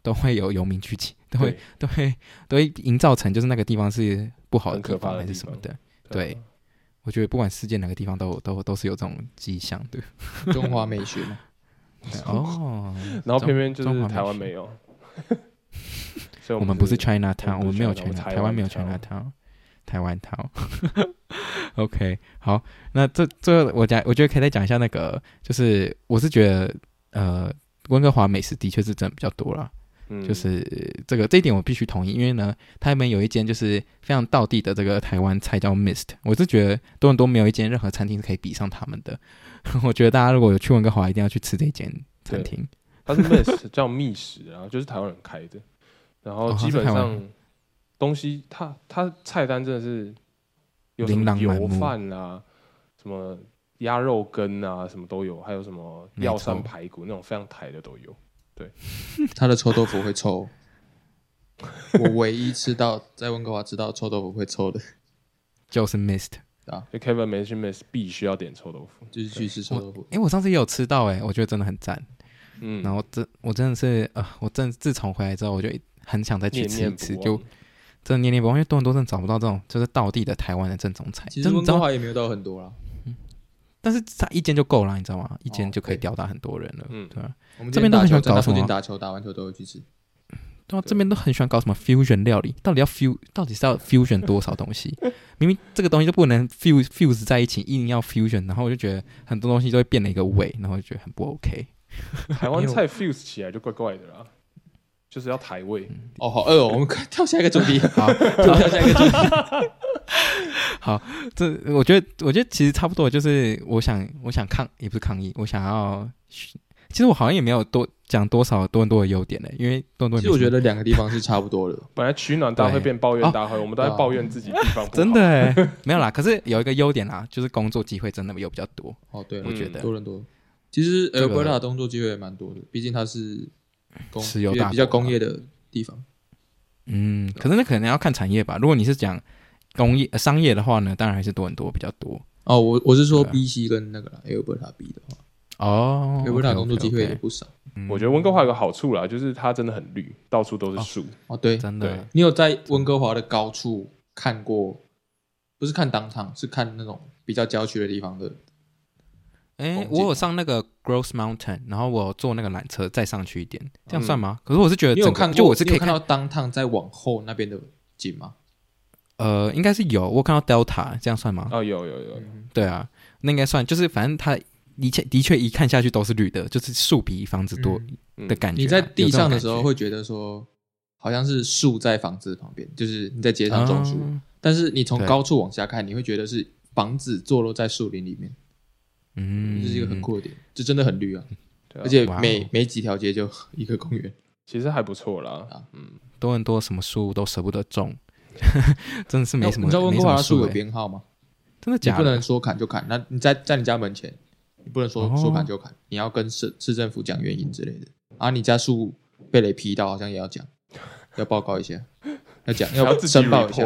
Speaker 1: 都会有游民聚集，都会都会都会营造成就是那个地方是不好的地方还是什么的。对，我觉得不管世界哪个地方都都都是有这种迹象的。*laughs*
Speaker 2: 中华美学嘛。*laughs*
Speaker 1: 哦，*laughs*
Speaker 3: 然后偏偏就是台湾没有。
Speaker 1: 所以我们不是 China Town，我们没有 China，台湾没有 China Town，台湾 Town。OK，好，那这这我讲，我觉得可以再讲一下那个，就是我是觉得。呃，温哥华美食的确是真的比较多啦，嗯，就是这个这一点我必须同意，因为呢，他们有一间就是非常道地的这个台湾菜叫 Mist，我是觉得多伦多没有一间任何餐厅是可以比上他们的，*laughs* 我觉得大家如果有去温哥华，一定要去吃这间餐厅。
Speaker 3: 它是 Mist 叫觅食，然后就是台湾人开的，然后基本上东西它它菜单真的是有什么油饭啊，什么。鸭肉羹啊，什么都有，还有什么药膳排骨那种非常台的都有。对，*laughs*
Speaker 2: 他的臭豆腐会臭。我唯一吃到在温哥华吃到臭豆腐会臭的，*laughs*
Speaker 1: 就是 Mist
Speaker 2: 啊。
Speaker 3: 就 Kevin 没去 Mist 必须要点臭豆腐，
Speaker 2: 就是去吃臭豆腐。
Speaker 1: 哎，我上次也有吃到，哎，我觉得真的很赞。嗯，然后真我真的是呃，我真自从回来之后，我就很想再去吃一次，就真的念念不忘，因为多伦多真的找不到这种就是道地的台湾的正宗菜。
Speaker 2: 其实温哥华也没有到很多啦。
Speaker 1: 但是他一间就够了，你知道吗？一间就可以吊打很多人了。嗯，对吧？
Speaker 2: 我们
Speaker 1: 这边都很喜欢搞什么？
Speaker 2: 打球打完球都会去吃。
Speaker 1: 对啊，这边都很喜欢搞什么 fusion 料理？到底要 fuse？到底是要 fusion 多少东西？*laughs* 明明这个东西就不能 fuse fuse 在一起，一定要 fusion，然后我就觉得很多东西都会变了一个味，然后就觉得很不 OK。
Speaker 3: 台湾菜 fuse 起来就怪怪的啦，就是要台味。
Speaker 2: 哦，好饿哦，我们跳下一个主题。好，跳下一个主题。*laughs* *laughs*
Speaker 1: 好，这我觉得，我觉得其实差不多，就是我想，我想抗，也不是抗议，我想要，其实我好像也没有多讲多少多伦多的优点呢，因为多伦多，
Speaker 2: 其实我觉得两个地方是差不多的。
Speaker 3: 本来取暖大会变抱怨大会，我们都在抱怨自己地方，*laughs*
Speaker 1: 真的没有啦。可是有一个优点啦，就是工作机会真的有比较多。
Speaker 2: 哦，对，
Speaker 1: 我觉得
Speaker 2: 多伦多其实 Alberta 工作机会也蛮多的，毕竟它是
Speaker 1: 石油大
Speaker 2: 比较工业的地方。
Speaker 1: 嗯，可是那可能要看产业吧。如果你是讲。工业商业的话呢，当然还是多很多比较多
Speaker 2: 哦。我我是说 B C 跟那个 Alberta 比的话，
Speaker 1: 哦
Speaker 2: ，Alberta 工作机会也不少。
Speaker 3: 我觉得温哥华有个好处啦，就是它真的很绿，到处都是树。
Speaker 2: 哦，对，
Speaker 1: 真的。
Speaker 2: 你有在温哥华的高处看过？不是看当场，是看那种比较郊区的地方的。
Speaker 1: 哎，我有上那个 Grouse Mountain，然后我坐那个缆车再上去一点，这样算吗？可是我是觉得，
Speaker 2: 你有看？就我是可以看到当趟再往后那边的景吗？
Speaker 1: 呃，应该是有，我看到 Delta，这样算吗？
Speaker 3: 哦，有有有，
Speaker 1: 对啊，那应该算，就是反正它的确的确一看下去都是绿的，就是树比房子多的感觉。
Speaker 2: 你在地上的时候会觉得说，好像是树在房子旁边，就是你在街上种树，但是你从高处往下看，你会觉得是房子坐落在树林里面。嗯，这是一个很酷的点，就真的很绿啊，而且每每几条街就一个公园，
Speaker 3: 其实还不错啦。
Speaker 1: 嗯，多很多什么树都舍不得种。*laughs* 真的是没什么。
Speaker 2: 你知道温哥华树有编号吗？
Speaker 1: 真的假的？
Speaker 2: 你不能说砍就砍。那你在在你家门前，你不能说说砍就砍，你要跟市市政府讲原因之类的。啊，你家树被雷劈到，好像也要讲，*laughs* 要报告一下，要讲 *laughs* 要申报一下。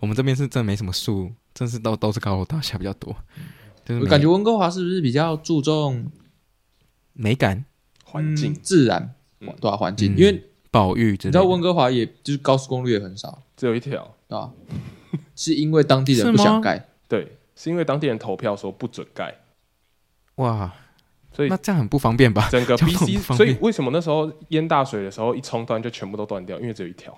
Speaker 1: 我们这边是真没什么树，真是都都是高楼大厦比较多。
Speaker 2: 我感觉温哥华是不是比较注重
Speaker 1: 美感、
Speaker 3: 环境、
Speaker 2: 自然多少环境？因为
Speaker 1: 保育，
Speaker 2: 你知道温哥华也就是高速公路也很少。
Speaker 3: 只有一条。
Speaker 2: 啊，是因为当地人不想盖，
Speaker 3: 对，是因为当地人投票说不准盖，
Speaker 1: 哇，所以那这样很不方便吧？
Speaker 3: 整个 *laughs* BC，所以为什么那时候淹大水的时候一冲断就全部都断掉？因为只有一条。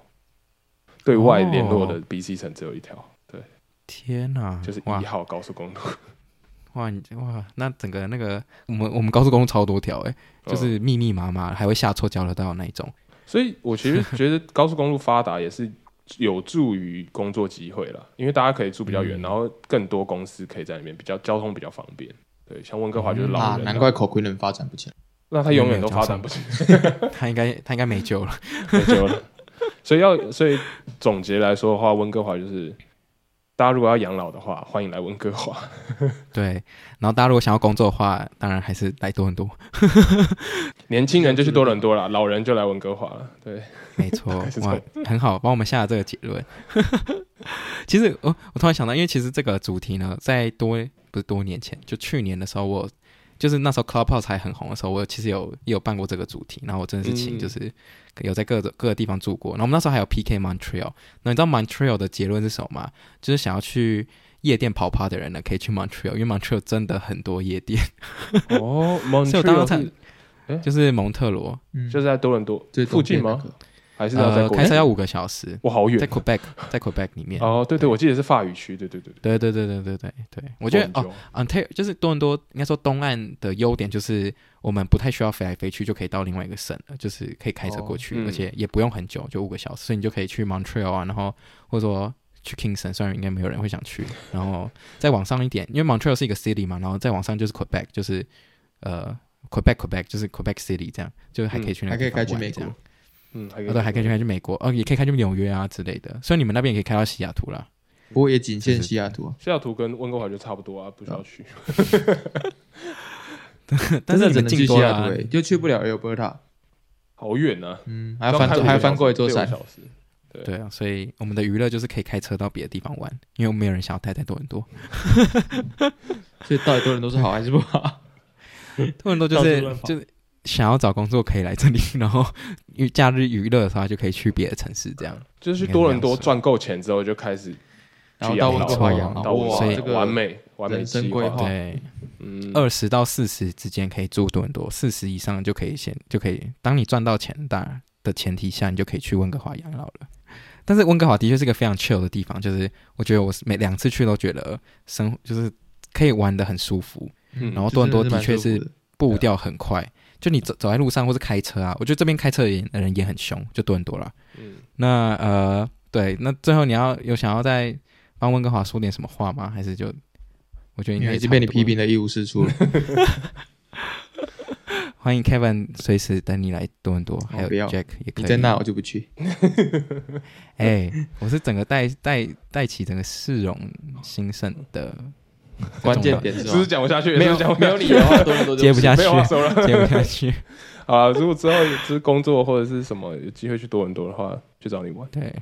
Speaker 3: 对外联络的 BC 城只有一条，对，
Speaker 1: 天哪，
Speaker 3: 就是一号高速公路，*laughs*
Speaker 1: 哇，你哇，那整个那个我们我们高速公路超多条哎，就是密密麻麻，还会下错交流道那一种。
Speaker 3: 所以我其实觉得高速公路发达也是有助于工作机会了，因为大家可以住比较远，嗯、然后更多公司可以在里面比较交通比较方便。对，像温哥华就是老人、啊
Speaker 2: 嗯啊，难怪 Coquitlam 发展不起来，
Speaker 3: 那他永远都发展不起
Speaker 1: 来，*laughs* 他应该他应该没救了，
Speaker 3: 没救了。所以要所以总结来说的话，温哥华就是。大家如果要养老的话，欢迎来温哥华。*laughs*
Speaker 1: 对，然后大家如果想要工作的话，当然还是来多伦多。*laughs*
Speaker 3: 年轻人就去多伦多了，老人就来温哥华了。对，
Speaker 1: 没错，*laughs* 哇，很好，帮我们下了这个结论。其实，我我突然想到，因为其实这个主题呢，在多不是多年前，就去年的时候我。就是那时候 Clubhouse 还很红的时候，我其实有也有办过这个主题，然后我真的是请就是有在各个各个地方住过，然后我们那时候还有 PK Montreal，那你知道 Montreal 的结论是什么吗？就是想要去夜店跑趴的人呢，可以去 Montreal，因为 Montreal 真的很多夜店。*laughs*
Speaker 3: 哦，*laughs* Montreal，
Speaker 1: 就是蒙特罗，
Speaker 3: 就是在多伦多附近吗？还是要在、
Speaker 1: 呃、开车要五个小时，
Speaker 3: 我好远，
Speaker 1: 在 Quebec，在 Quebec 里面。
Speaker 3: 哦，对对，我记得是法语区，对对对
Speaker 1: 对。对对对对对对。我觉得哦，Ontario 就是多伦多，应该说东岸的优点就是我们不太需要飞来飞去就可以到另外一个省了，就是可以开车过去，哦嗯、而且也不用很久，就五个小时，所以你就可以去 Montreal 啊，然后或者说去 Kingston，虽然应该没有人会想去，然后再往上一点，因为 Montreal 是一个 city 嘛，然后再往上就是 Quebec，就是呃 Quebec Quebec 就是 Quebec City 这样，就还可以去那个、
Speaker 2: 嗯，还可以开去美国。
Speaker 3: 嗯，还
Speaker 1: 对，还可以去开去美国，哦，也可以开去纽约啊之类的。所以你们那边也可以开到西雅图啦，
Speaker 2: 不过也仅限西雅图。
Speaker 3: 就是、西雅图跟温哥华就差不多啊，不需要去。*laughs*
Speaker 1: 但是你们去西雅图、
Speaker 2: 欸，就去不了 Alberta，
Speaker 3: 好远啊。
Speaker 2: 嗯，还要翻还要翻过一座山。
Speaker 3: 对，
Speaker 1: 对啊，所以我们的娱乐就是可以开车到别的地方玩，因为没有人想要待在多伦多。*laughs*
Speaker 2: 所以到底多伦多是好还是不好？*laughs*
Speaker 1: 多伦多就是就是。想要找工作可以来这里，然后假日娱乐的话就可以去别的城市，这样
Speaker 3: 就是去多伦多赚够钱之后就开始
Speaker 2: 然后到温哥华养老，
Speaker 3: 哇，这个完美完美计划。
Speaker 1: 对，嗯，二十到四十之间可以住多伦多，四十以上就可以先就可以，当你赚到钱大的前提下，你就可以去温哥华养老了。但是温哥华的确是个非常 chill 的地方，就是我觉得我每两次去都觉得生就是可以玩的很舒服，嗯，然后多伦多的确是步调很快。就你走走在路上，或是开车啊，我觉得这边开车的人也很凶，就多很多了。嗯，那呃，对，那最后你要有想要再帮温哥华说点什么话吗？还是就我觉得应该已经
Speaker 2: 被你批评的一无是处了。*laughs*
Speaker 1: 欢迎 Kevin 随时等你来多伦多，还有 Jack 也可以。
Speaker 2: 你在那我就不去。*laughs*
Speaker 1: 哎、欸，我是整个带带带起整个市容兴盛的。*laughs*
Speaker 2: 关键点是，
Speaker 3: 是不是讲不下去？
Speaker 2: 没有没有你的话，
Speaker 1: 接不下去，*laughs* *laughs*
Speaker 3: 接不下去。啊，如果之后就是工作或者是什么有机会去多伦多的话，去找你玩。
Speaker 1: 对，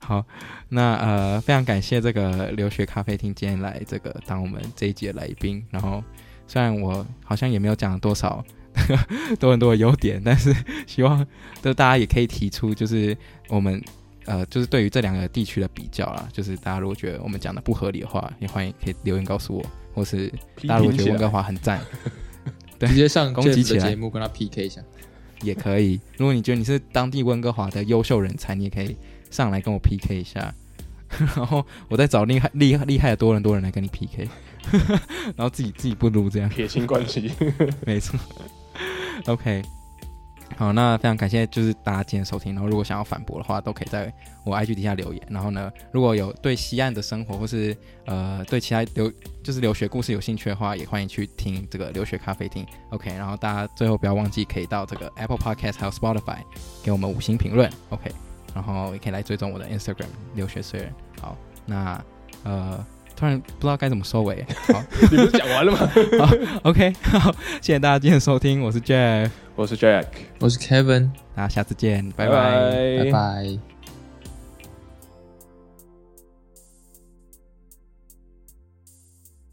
Speaker 1: 好，那呃，非常感谢这个留学咖啡厅今天来这个当我们这一节来宾。然后，虽然我好像也没有讲多少多伦多的优点，但是希望就大家也可以提出，就是我们。呃，就是对于这两个地区的比较啦，就是大家如果觉得我们讲的不合理的话，也欢迎可以留言告诉我，或是大家如果觉得温哥华很赞，*laughs* 对，
Speaker 2: 直接上攻击起来。节目跟他 PK 一下。
Speaker 1: 也可以。如果你觉得你是当地温哥华的优秀人才，你也可以上来跟我 PK 一下，*laughs* 然后我再找厉害厉害厉害的多伦多人来跟你 PK，*laughs* 然后自己自己不如这样。
Speaker 3: 撇清关系，
Speaker 1: 没错，OK。好，那非常感谢，就是大家今天收听。然后，如果想要反驳的话，都可以在我 IG 底下留言。然后呢，如果有对西岸的生活，或是呃对其他留就是留学故事有兴趣的话，也欢迎去听这个留学咖啡厅。OK，然后大家最后不要忘记可以到这个 Apple Podcast 还有 Spotify 给我们五星评论。OK，然后也可以来追踪我的 Instagram 留学虽人。好，那呃。突然不知道该怎么收尾，*laughs* 好，
Speaker 3: 你不是讲完了吗？*laughs*
Speaker 1: 好，OK，好，谢谢大家今天的收听，我是 Jeff，
Speaker 3: 我是 Jack，
Speaker 2: 我是 Kevin，
Speaker 1: 大家下次见，拜
Speaker 3: 拜，
Speaker 2: 拜拜。